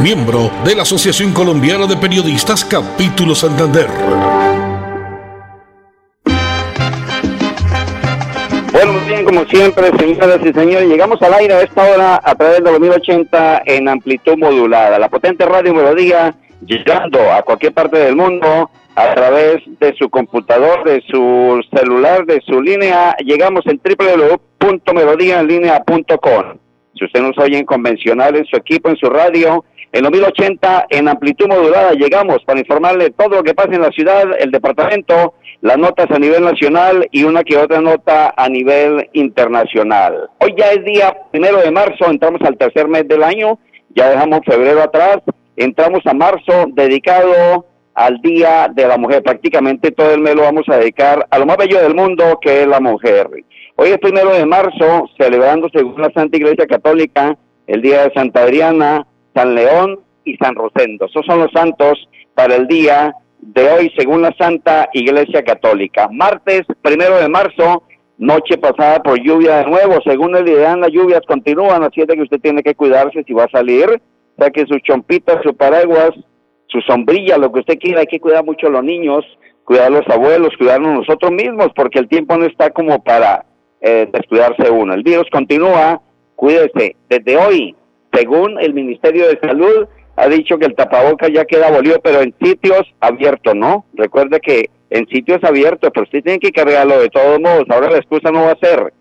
miembro de la Asociación Colombiana de Periodistas Capítulo Santander. Bueno, muy bien, como siempre, señoras y señores, llegamos al aire a esta hora a través de los 1080 en amplitud modulada. La potente radio Melodía llegando a cualquier parte del mundo a través de su computador, de su celular, de su línea. Llegamos en www.melodiaenlinea.com. Si usted nos oye en convencional, en su equipo, en su radio, en los 1080, en amplitud modulada, llegamos para informarle todo lo que pasa en la ciudad, el departamento, las notas a nivel nacional y una que otra nota a nivel internacional. Hoy ya es día primero de marzo, entramos al tercer mes del año, ya dejamos febrero atrás, entramos a marzo dedicado al Día de la Mujer. Prácticamente todo el mes lo vamos a dedicar a lo más bello del mundo, que es la mujer. Hoy es primero de marzo, celebrando según la Santa Iglesia Católica el Día de Santa Adriana, San León y San Rosendo. Esos son los santos para el día de hoy, según la Santa Iglesia Católica. Martes, primero de marzo, noche pasada por lluvia de nuevo. Según el ideal, las lluvias continúan, así es de que usted tiene que cuidarse si va a salir. O que sus chompitas, su paraguas, su sombrilla, lo que usted quiera, hay que cuidar mucho a los niños, cuidar a los abuelos, cuidarnos nosotros mismos, porque el tiempo no está como para eh, descuidarse uno. El virus continúa, cuídese. Desde hoy, según el Ministerio de Salud, ha dicho que el tapaboca ya queda abolido, pero en sitios abiertos, ¿no? Recuerde que en sitios abiertos, pero usted tiene que cargarlo de todos modos. Ahora la excusa no va a ser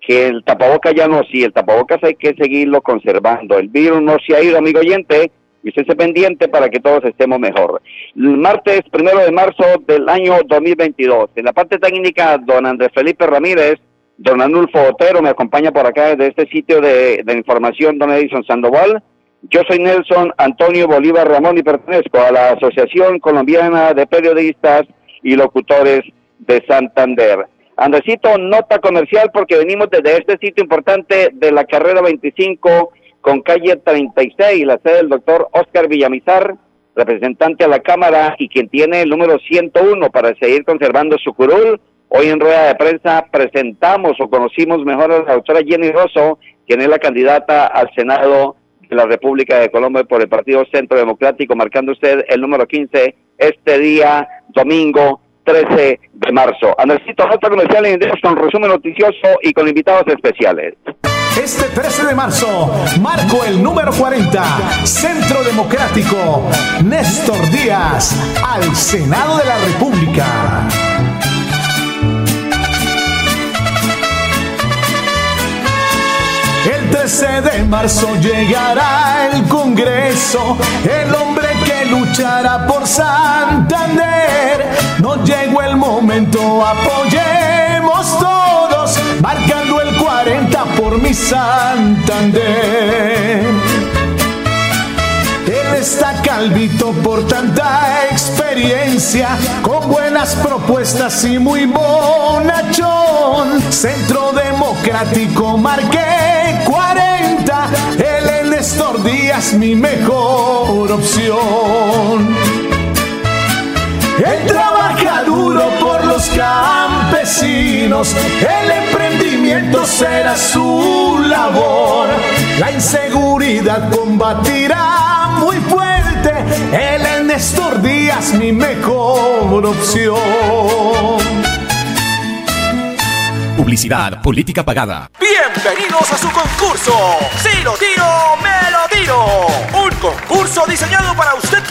que el tapaboca ya no, sí, el tapabocas hay que seguirlo conservando. El virus no se ha ido, amigo oyente, y usted se pendiente para que todos estemos mejor. El martes primero de marzo del año 2022. En la parte técnica, don Andrés Felipe Ramírez, don Anulfo Otero me acompaña por acá desde este sitio de, información, don Edison Sandoval. Yo soy Nelson Antonio Bolívar Ramón y pertenezco a la Asociación Colombiana de Periodistas y Locutores de Santander. Andresito, nota comercial porque venimos desde este sitio importante de la carrera 25 con calle 36, la sede del doctor Oscar Villamizar, representante a la Cámara y quien tiene el número 101 para seguir conservando su curul. Hoy en rueda de prensa presentamos o conocimos mejor a la doctora Jenny Rosso, quien es la candidata al Senado de la República de Colombia por el Partido Centro Democrático, marcando usted el número 15 este día, domingo 13 de marzo. Andresito, nota comercial en con resumen noticioso y con invitados especiales. Este 13 de marzo marco el número 40, Centro Democrático, Néstor Díaz, al Senado de la República. 13 de marzo llegará el Congreso, el hombre que luchará por Santander. No llegó el momento, apoyemos todos, marcando el 40 por mi Santander. Él está calvito por tanta experiencia, con buenas propuestas y muy bonachón. Centro Democrático marqué 40, él es Néstor Díaz, mi mejor opción. Él trabaja duro por los campesinos, el emprendimiento será su labor, la inseguridad combatirá muy fuerte, él es Néstor Díaz, mi mejor opción. Publicidad, política pagada. Bienvenidos a su concurso. Si lo tiro, me lo tiro. Un concurso diseñado para usted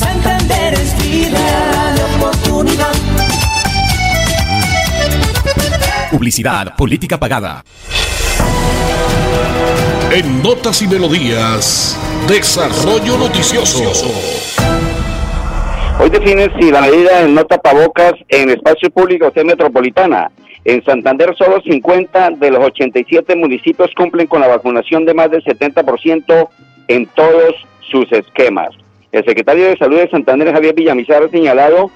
Santander es vida de oportunidad. Publicidad, política pagada. En Notas y Melodías, Desarrollo Noticioso. Hoy define si la medida en no tapabocas en espacios públicos es metropolitana. En Santander solo 50 de los 87 municipios cumplen con la vacunación de más del 70% en todos sus esquemas. El secretario de Salud de Santander, Javier Villamizar, ha señalado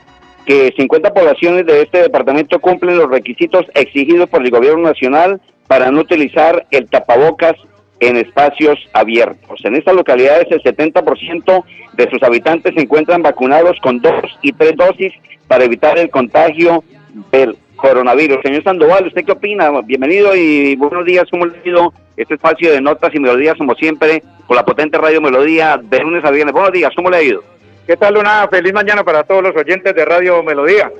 que 50 poblaciones de este departamento cumplen los requisitos exigidos por el gobierno nacional para no utilizar el tapabocas en espacios abiertos. En estas localidades el 70% de sus habitantes se encuentran vacunados con dos y tres dosis para evitar el contagio del coronavirus. Señor Sandoval, ¿usted qué opina? Bienvenido y buenos días. ¿Cómo le ha este espacio de notas y melodías, como siempre, con la potente radio Melodía de lunes a viernes? Buenos días, ¿cómo le ha ido? ¿Qué tal? Una feliz mañana para todos los oyentes de Radio Melodía.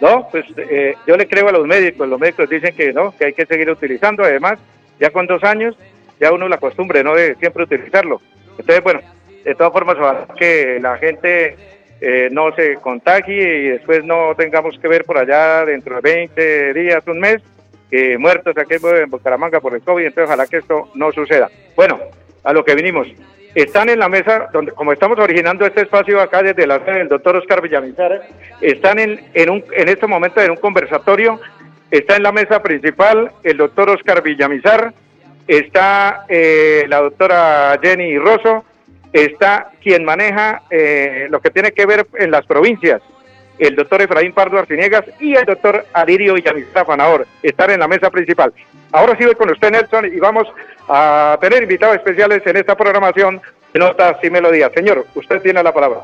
No, pues eh, yo le creo a los médicos. Los médicos dicen que no, que hay que seguir utilizando. Además, ya con dos años, ya uno la costumbre, ¿no? De siempre utilizarlo. Entonces, bueno, de todas formas, que la gente eh, no se contagie y después no tengamos que ver por allá dentro de 20 días, un mes, que muertos aquí en Bucaramanga por el COVID. Entonces, ojalá que esto no suceda. Bueno, a lo que vinimos están en la mesa, donde como estamos originando este espacio acá desde la sede del doctor Oscar Villamizar, están en, en, un, en este momento en un conversatorio, está en la mesa principal el doctor Oscar Villamizar, está eh, la doctora Jenny Rosso, está quien maneja eh, lo que tiene que ver en las provincias, el doctor Efraín Pardo Arciniegas y el doctor Alirio Villamizar Fanador, están en la mesa principal. Ahora voy con usted, Nelson, y vamos a tener invitados especiales en esta programación de Notas y Melodías. Señor, usted tiene la palabra.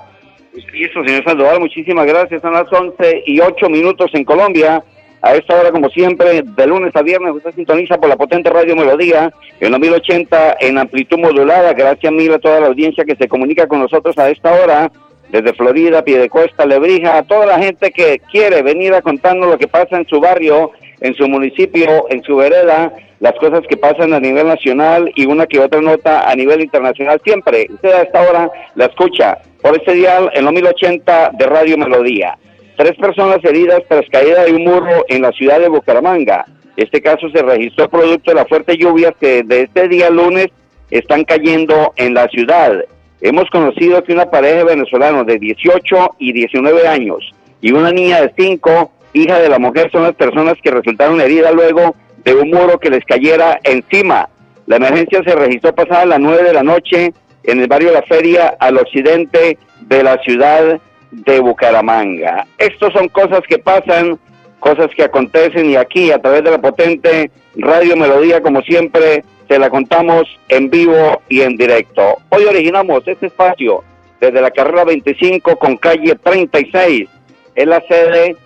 Eso, señor Sandoval, muchísimas gracias. Son las 11 y 8 minutos en Colombia. A esta hora, como siempre, de lunes a viernes, usted sintoniza por la potente radio Melodía en los 1080 en amplitud modulada. Gracias mil a toda la audiencia que se comunica con nosotros a esta hora, desde Florida, Piedecuesta, Lebrija, a toda la gente que quiere venir a contarnos lo que pasa en su barrio, en su municipio, en su vereda, las cosas que pasan a nivel nacional y una que otra nota a nivel internacional. Siempre, usted a esta hora la escucha por este dial en los 1080 de Radio Melodía. Tres personas heridas tras caída de un muro en la ciudad de Bucaramanga. Este caso se registró producto de las fuertes lluvias que de este día lunes están cayendo en la ciudad. Hemos conocido que una pareja de venezolanos de 18 y 19 años y una niña de 5 hija de la mujer, son las personas que resultaron heridas luego de un muro que les cayera encima. La emergencia se registró pasada las 9 de la noche en el barrio La Feria, al occidente de la ciudad de Bucaramanga. Estos son cosas que pasan, cosas que acontecen y aquí a través de la potente Radio Melodía, como siempre, se la contamos en vivo y en directo. Hoy originamos este espacio desde la carrera 25 con calle 36. Es la sede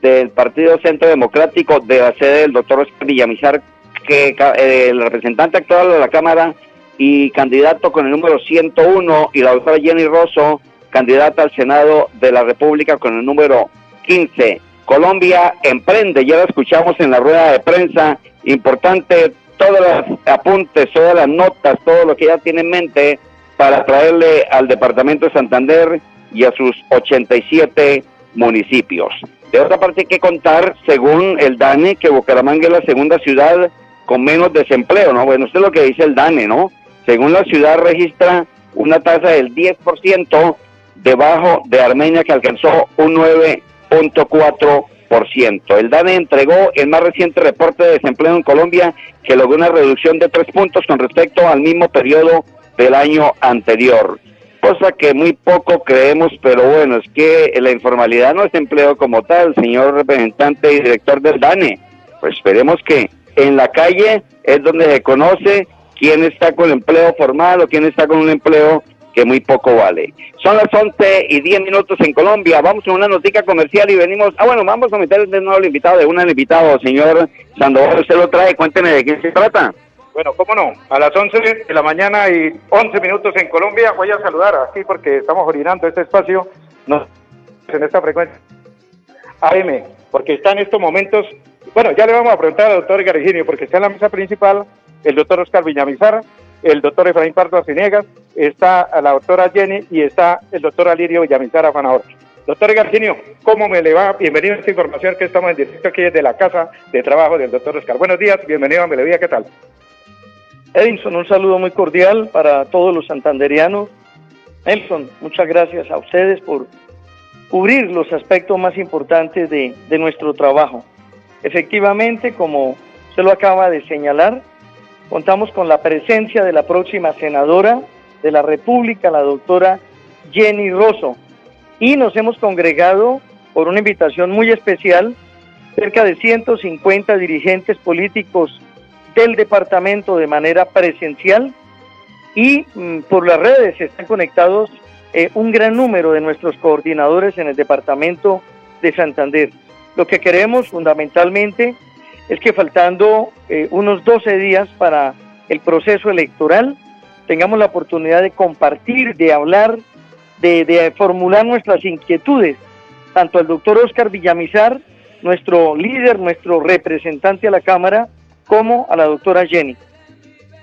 del Partido Centro Democrático de la sede del doctor Villamizar, que eh, el representante actual de la Cámara y candidato con el número 101, y la doctora Jenny Rosso, candidata al Senado de la República con el número 15. Colombia emprende, ya la escuchamos en la rueda de prensa, importante todos los apuntes, todas las notas, todo lo que ella tiene en mente para traerle al Departamento de Santander y a sus 87 municipios. De otra parte hay que contar, según el DANE, que Bucaramanga es la segunda ciudad con menos desempleo, ¿no? Bueno, esto es lo que dice el DANE, ¿no? según la ciudad registra una tasa del 10% debajo de Armenia que alcanzó un 9.4%. El DANE entregó el más reciente reporte de desempleo en Colombia que logró una reducción de tres puntos con respecto al mismo periodo del año anterior. Cosa que muy poco creemos, pero bueno, es que la informalidad no es empleo como tal, señor representante y director del DANE. Pues esperemos que en la calle es donde se conoce quién está con empleo formal o quién está con un empleo que muy poco vale. Son las 11 y 10 minutos en Colombia. Vamos con una noticia comercial y venimos. Ah, bueno, vamos a meter de nuevo invitado, de un invitado, señor Sandoval. Usted lo trae, cuénteme de quién se trata. Bueno, cómo no, a las 11 de la mañana y 11 minutos en Colombia voy a saludar aquí porque estamos orinando este espacio no, en esta frecuencia AM, porque está en estos momentos, bueno, ya le vamos a preguntar al doctor Garigini porque está en la mesa principal el doctor Oscar Villamizar, el doctor Efraín Pardo Cinegas, está la doctora Jenny y está el doctor Alirio Villamizar Afanador. Doctor Garginio, ¿cómo me le va? Bienvenido a esta información que estamos en directo aquí desde la casa de trabajo del doctor Oscar. Buenos días, bienvenido a Melodía, ¿qué tal? Edinson, un saludo muy cordial para todos los santanderianos. Nelson, muchas gracias a ustedes por cubrir los aspectos más importantes de, de nuestro trabajo. Efectivamente, como se lo acaba de señalar, contamos con la presencia de la próxima senadora de la República, la doctora Jenny Rosso, y nos hemos congregado por una invitación muy especial, cerca de 150 dirigentes políticos del departamento de manera presencial y mm, por las redes están conectados eh, un gran número de nuestros coordinadores en el departamento de Santander. Lo que queremos fundamentalmente es que faltando eh, unos 12 días para el proceso electoral, tengamos la oportunidad de compartir, de hablar, de, formular nuestras inquietudes, tanto al doctor Oscar Villamizar, nuestro líder, nuestro representante a la Cámara, como a la doctora Jenny.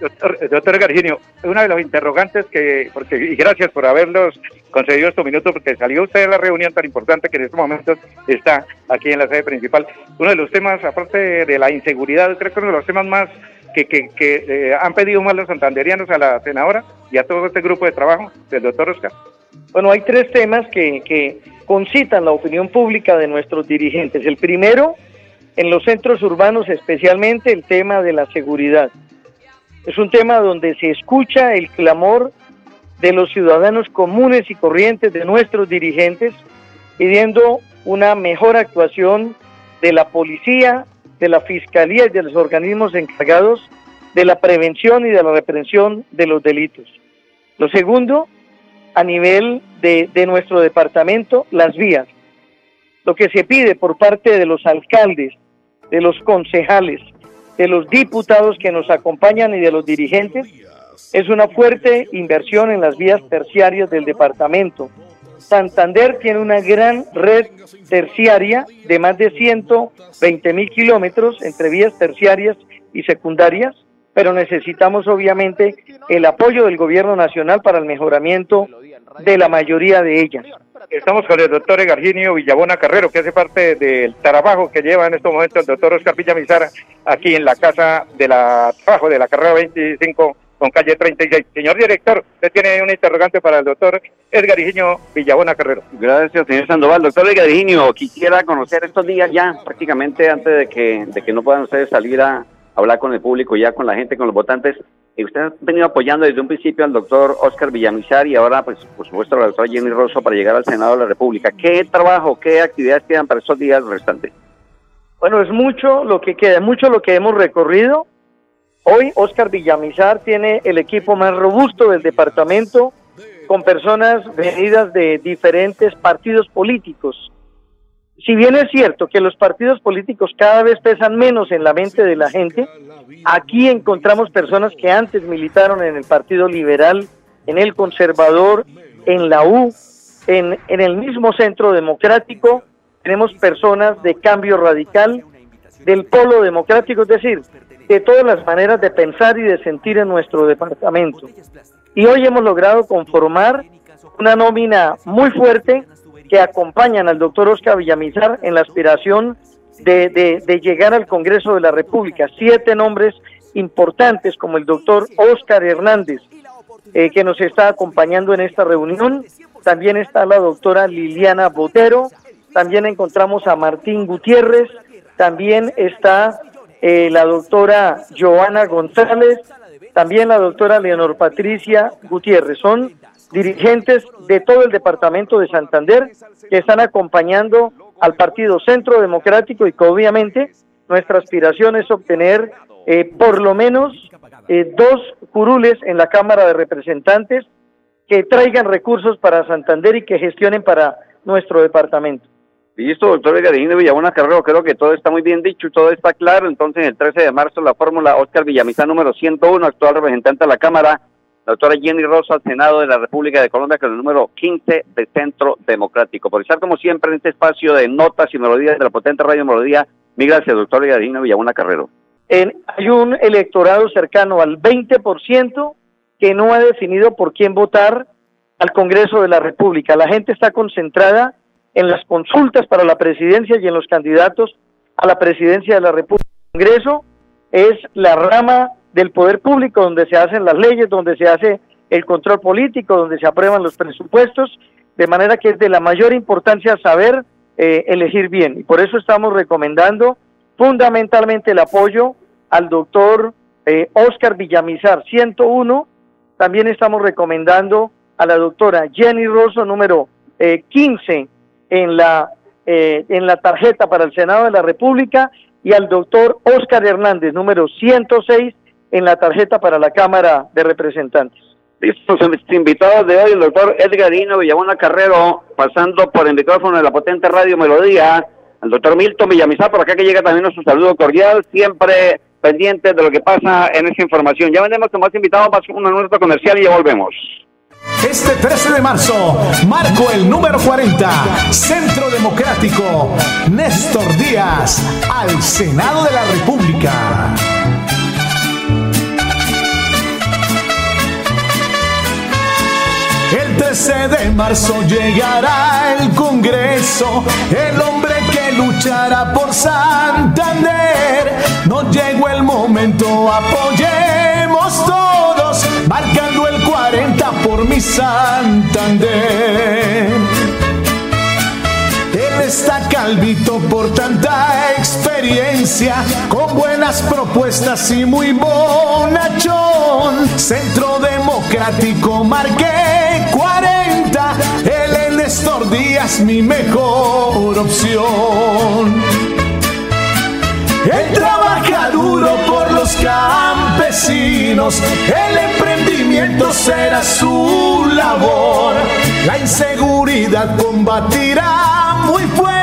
Doctor, doctor Garginio, una de los interrogantes que, porque, y gracias por haberlos concedido estos minutos, porque salió usted de la reunión tan importante que en estos momentos está aquí en la sede principal. Uno de los temas, aparte de la inseguridad, creo que uno de los temas más que, eh, han pedido más los santanderianos a la senadora y a todo este grupo de trabajo del doctor Oscar. Bueno, hay tres temas que concitan la opinión pública de nuestros dirigentes. El primero, en los centros urbanos, especialmente el tema de la seguridad. Es un tema donde se escucha el clamor de los ciudadanos comunes y corrientes, de nuestros dirigentes, pidiendo una mejor actuación de la policía, de la fiscalía y de los organismos encargados de la prevención y de la reprensión de los delitos. Lo segundo, a nivel de, de nuestro departamento, las vías. Lo que se pide por parte de los alcaldes, de los concejales, de los diputados que nos acompañan y de los dirigentes es una fuerte inversión en las vías terciarias del departamento. Santander tiene una gran red terciaria de más de 120 mil kilómetros entre vías terciarias y secundarias, pero necesitamos obviamente el apoyo del gobierno nacional para el mejoramiento de la mayoría de ellas. Estamos con el doctor Garginio Villabona Carrero, que hace parte del trabajo que lleva en estos momentos el doctor Oscar Villamizar aquí en la casa de la trabajo de la carrera 25 con calle 36. Señor director, usted tiene un interrogante para el doctor Edgar Higinio Villabona Carrero. Gracias, señor Sandoval. Doctor Edgar Higinio, quisiera conocer estos días ya, prácticamente antes de que, de que no puedan ustedes salir a hablar con el público, ya con la gente, con los votantes. Y usted ha venido apoyando desde un principio al doctor Oscar Villamizar y ahora, pues, por supuesto, a la doctora Jenny Rosso para llegar al Senado de la República. ¿Qué trabajo, qué actividades quedan para estos días restantes? Bueno, es mucho lo que queda, mucho lo que hemos recorrido Hoy Oscar Villamizar tiene el equipo más robusto del departamento con personas venidas de diferentes partidos políticos. Si bien es cierto que los partidos políticos cada vez pesan menos en la mente de la gente, aquí encontramos personas que antes militaron en el Partido Liberal, en el Conservador, en la U, en, en el mismo Centro Democrático, tenemos personas de cambio radical, del Polo Democrático, es decir, de todas las maneras de pensar y de sentir en nuestro departamento. Y hoy hemos logrado conformar una nómina muy fuerte que acompañan al doctor Oscar Villamizar en la aspiración de, de, llegar al Congreso de la República. Siete nombres importantes como el doctor Oscar Hernández, eh, que nos está acompañando en esta reunión. También está la doctora Liliana Botero, también encontramos a Martín Gutiérrez, también está eh, la doctora Joana González, también la doctora Leonor Patricia Gutiérrez. Son dirigentes de todo el departamento de Santander que están acompañando al Partido Centro Democrático y que obviamente nuestra aspiración es obtener eh, por lo menos eh, dos curules en la Cámara de Representantes que traigan recursos para Santander y que gestionen para nuestro departamento. Listo, doctor Garino Villabona Carrero, creo que todo está muy bien dicho, todo está claro. Entonces, el 13 de marzo, la fórmula Oscar Villamizán número 101, actual representante de la Cámara, doctora Jenny Rosa, Senado de la República de Colombia, con el número 15 de Centro Democrático. Por estar, como siempre, en este espacio de notas y melodías de la potente Radio Melodía, mi gracias, doctor Garino Villabona Carrero. Hay un electorado cercano al 20% que no ha definido por quién votar al Congreso de la República. La gente está concentrada en las consultas para la presidencia y en los candidatos a la presidencia de la República. El Congreso es la rama del poder público donde se hacen las leyes, donde se hace el control político, donde se aprueban los presupuestos, de manera que es de la mayor importancia saber eh, elegir bien. Y por eso estamos recomendando fundamentalmente el apoyo al doctor eh, Oscar Villamizar 101. También estamos recomendando a la doctora Jenny Rosso número eh, 15 en la, eh, en la tarjeta para el Senado de la República y al doctor Oscar Hernández, número 106, en la tarjeta para la Cámara de Representantes. Listos, invitados de hoy, el doctor Edgarino Villabona Carrero, pasando por el micrófono de la potente radio Melodía, el doctor Milton Villamizar, por acá que llega también nuestro saludo cordial, siempre pendiente de lo que pasa en esa información. Ya vendemos con más invitados, para una nuestra comercial y ya volvemos. Este 13 de marzo marco el número 40, Centro Democrático, Néstor Díaz, al Senado de la República. El 13 de marzo llegará el Congreso, el hombre que luchará por Santander. No llegó el momento, apoyemos todos, marcando el 40 por mi Santander. Calvito por tanta experiencia, con buenas propuestas y muy bonachón. Centro Democrático marqué 40, él es Néstor Díaz, mi mejor opción. Él trabaja duro por los campesinos, el emprendimiento será su labor, la inseguridad combatirá muy fuerte,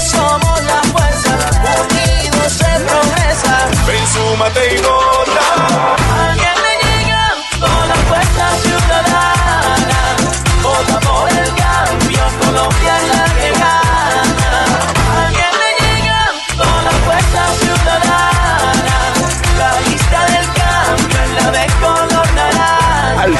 Somos la fuerza, unidos en promesa. Ven, súmate y vota.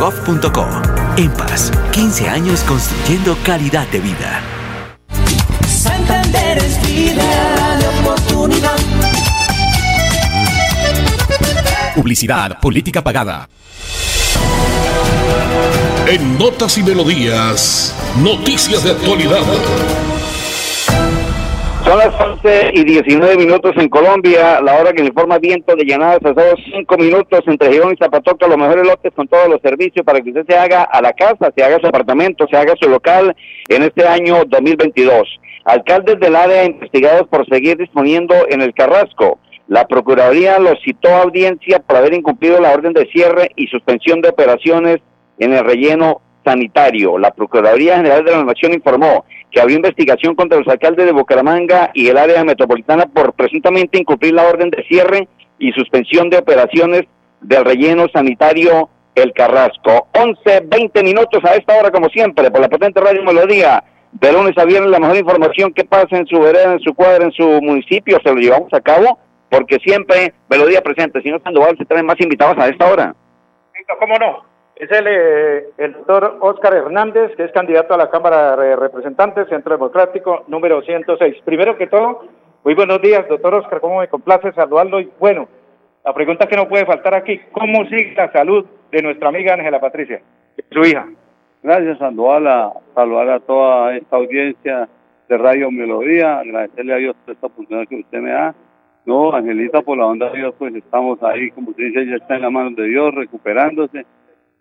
www.empas.gov.co. EMPAS, 15 años construyendo calidad de vida. Santander es vida de oportunidad. Publicidad, política pagada. En Notas y Melodías, noticias de actualidad. Son las 11 y 19 minutos en Colombia, la hora que informa viento de llanadas pasados 5 minutos entre Girón y Zapatoca, los mejores lotes con todos los servicios para que usted se haga a la casa, se haga su apartamento, se haga su local en este año 2022. Alcaldes del área investigados por seguir disponiendo en el Carrasco. La Procuraduría los citó a audiencia por haber incumplido la orden de cierre y suspensión de operaciones en el relleno sanitario. La Procuraduría General de la Nación informó que había investigación contra los alcaldes de Bucaramanga y el área metropolitana por presuntamente incumplir la orden de cierre y suspensión de operaciones del relleno sanitario El Carrasco. 11, 20 minutos a esta hora, como siempre, por la potente radio Melodía. De lunes a viernes, la mejor información que pasa en su vereda, en su cuadra, en su municipio, se lo llevamos a cabo, porque siempre Melodía presente. Señor Sandoval, se traen más invitados a esta hora. ¿Cómo no? Es el, eh, el doctor Oscar Hernández, que es candidato a la Cámara de Representantes, Centro Democrático, número 106. Primero que todo, muy buenos días, doctor Oscar, ¿cómo me complace saludarlo? Y bueno, la pregunta que no puede faltar aquí, ¿cómo sigue la salud de nuestra amiga Ángela Patricia, su hija? Gracias, Sandoval, a saludar a toda esta audiencia de Radio Melodía, agradecerle a Dios por esta oportunidad que usted me da. No, Angelita, por la onda de Dios, pues estamos ahí, como usted dice, ya está en la mano de Dios, recuperándose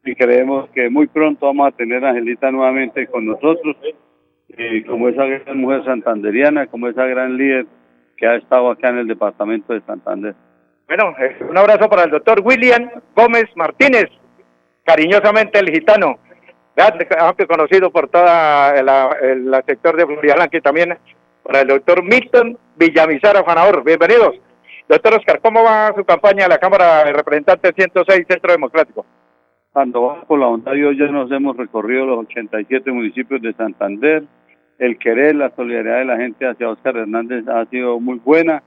y creemos que muy pronto vamos a tener a Angelita nuevamente con nosotros, y como esa gran mujer santanderiana, como esa gran líder que ha estado acá en el departamento de Santander. Bueno, eh, un abrazo para el doctor William Gómez Martínez, cariñosamente el gitano, aunque conocido por toda el, sector de Florida y también para el doctor Milton Villamizar Afanador. Bienvenidos. Doctor Oscar, ¿cómo va su campaña a la Cámara de Representantes 106 Centro Democrático? Cuando por la bondad de Dios ya nos hemos recorrido los 87 municipios de Santander. El querer, la solidaridad de la gente hacia Oscar Hernández ha sido muy buena.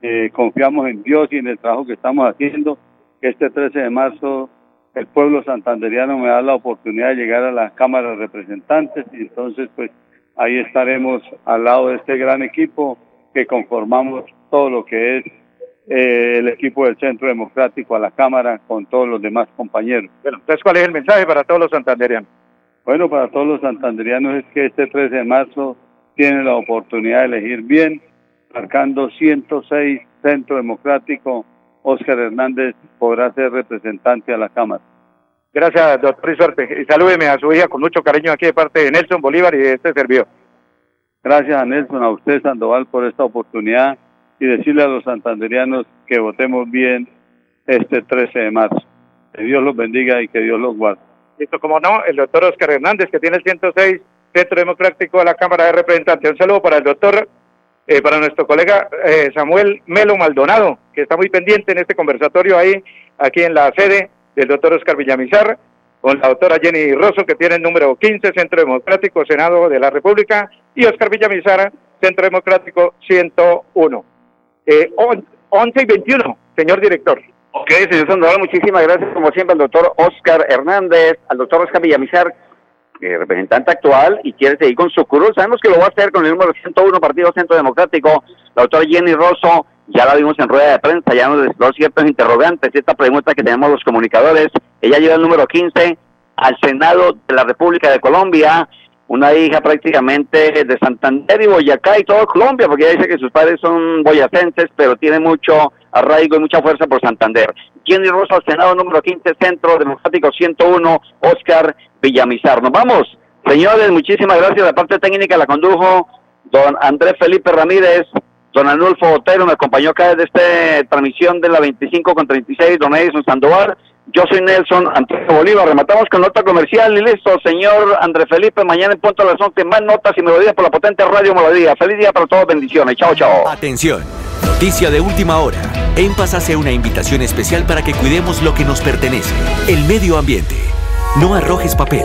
Eh, confiamos en Dios y en el trabajo que estamos haciendo. Este 13 de marzo el pueblo santanderiano me da la oportunidad de llegar a la Cámara de Representantes y entonces pues ahí estaremos al lado de este gran equipo que conformamos todo lo que es eh, el equipo del Centro Democrático a la Cámara con todos los demás compañeros. Bueno, entonces, ¿cuál es el mensaje para todos los santanderianos? Bueno, para todos los santanderianos es que este 13 de marzo tienen la oportunidad de elegir bien, marcando 106 Centro Democrático, Oscar Hernández podrá ser representante a la Cámara. Gracias, doctor, y suerte. Y salúdeme a su hija con mucho cariño aquí de parte de Nelson Bolívar y de este servidor. Gracias a Nelson, a usted, Sandoval, por esta oportunidad y decirle a los santanderianos que votemos bien este 13 de marzo. Que Dios los bendiga y que Dios los guarde. Listo, como no, el doctor Oscar Hernández, que tiene el 106 Centro Democrático de la Cámara de Representantes. Un saludo para el doctor, eh, para nuestro colega eh, Samuel Melo Maldonado, que está muy pendiente en este conversatorio ahí, aquí en la sede del doctor Oscar Villamizar, con la doctora Jenny Rosso, que tiene el número 15, Centro Democrático, Senado de la República, y Oscar Villamizar, Centro Democrático 101 eh, 11 y 21, señor director. Ok, señor Sandoval, muchísimas gracias, como siempre, al doctor Oscar Hernández, al doctor Oscar Villamizar, eh, representante actual, y quiere seguir con su curul. Sabemos que lo va a hacer con el número 101, Partido Centro Democrático. La doctora Jenny Rosso, ya la vimos en rueda de prensa, ya nos desplazó ciertos interrogantes, esta pregunta que tenemos los comunicadores. Ella lleva el número 15 al Senado de la República de Colombia una hija prácticamente de Santander y Boyacá y todo Colombia, porque ella dice que sus padres son boyacenses, pero tiene mucho arraigo y mucha fuerza por Santander. Jenny Rosa, Senado número 15, Centro Democrático 101, Oscar Villamizar. Nos vamos. Señores, muchísimas gracias. La parte técnica la condujo don Andrés Felipe Ramírez, don Anulfo Otero, me acompañó acá desde esta transmisión de la 25 con 36, don Edison Sandoval. Yo soy Nelson Antonio Bolívar. Rematamos con nota comercial y listo, señor André Felipe. Mañana en punto a las 11 más notas y melodías por la potente radio Melodía. Feliz día para todos. Bendiciones. Chao, chao. Atención. Noticia de última hora. En Paz hace una invitación especial para que cuidemos lo que nos pertenece, el medio ambiente. No arrojes papel,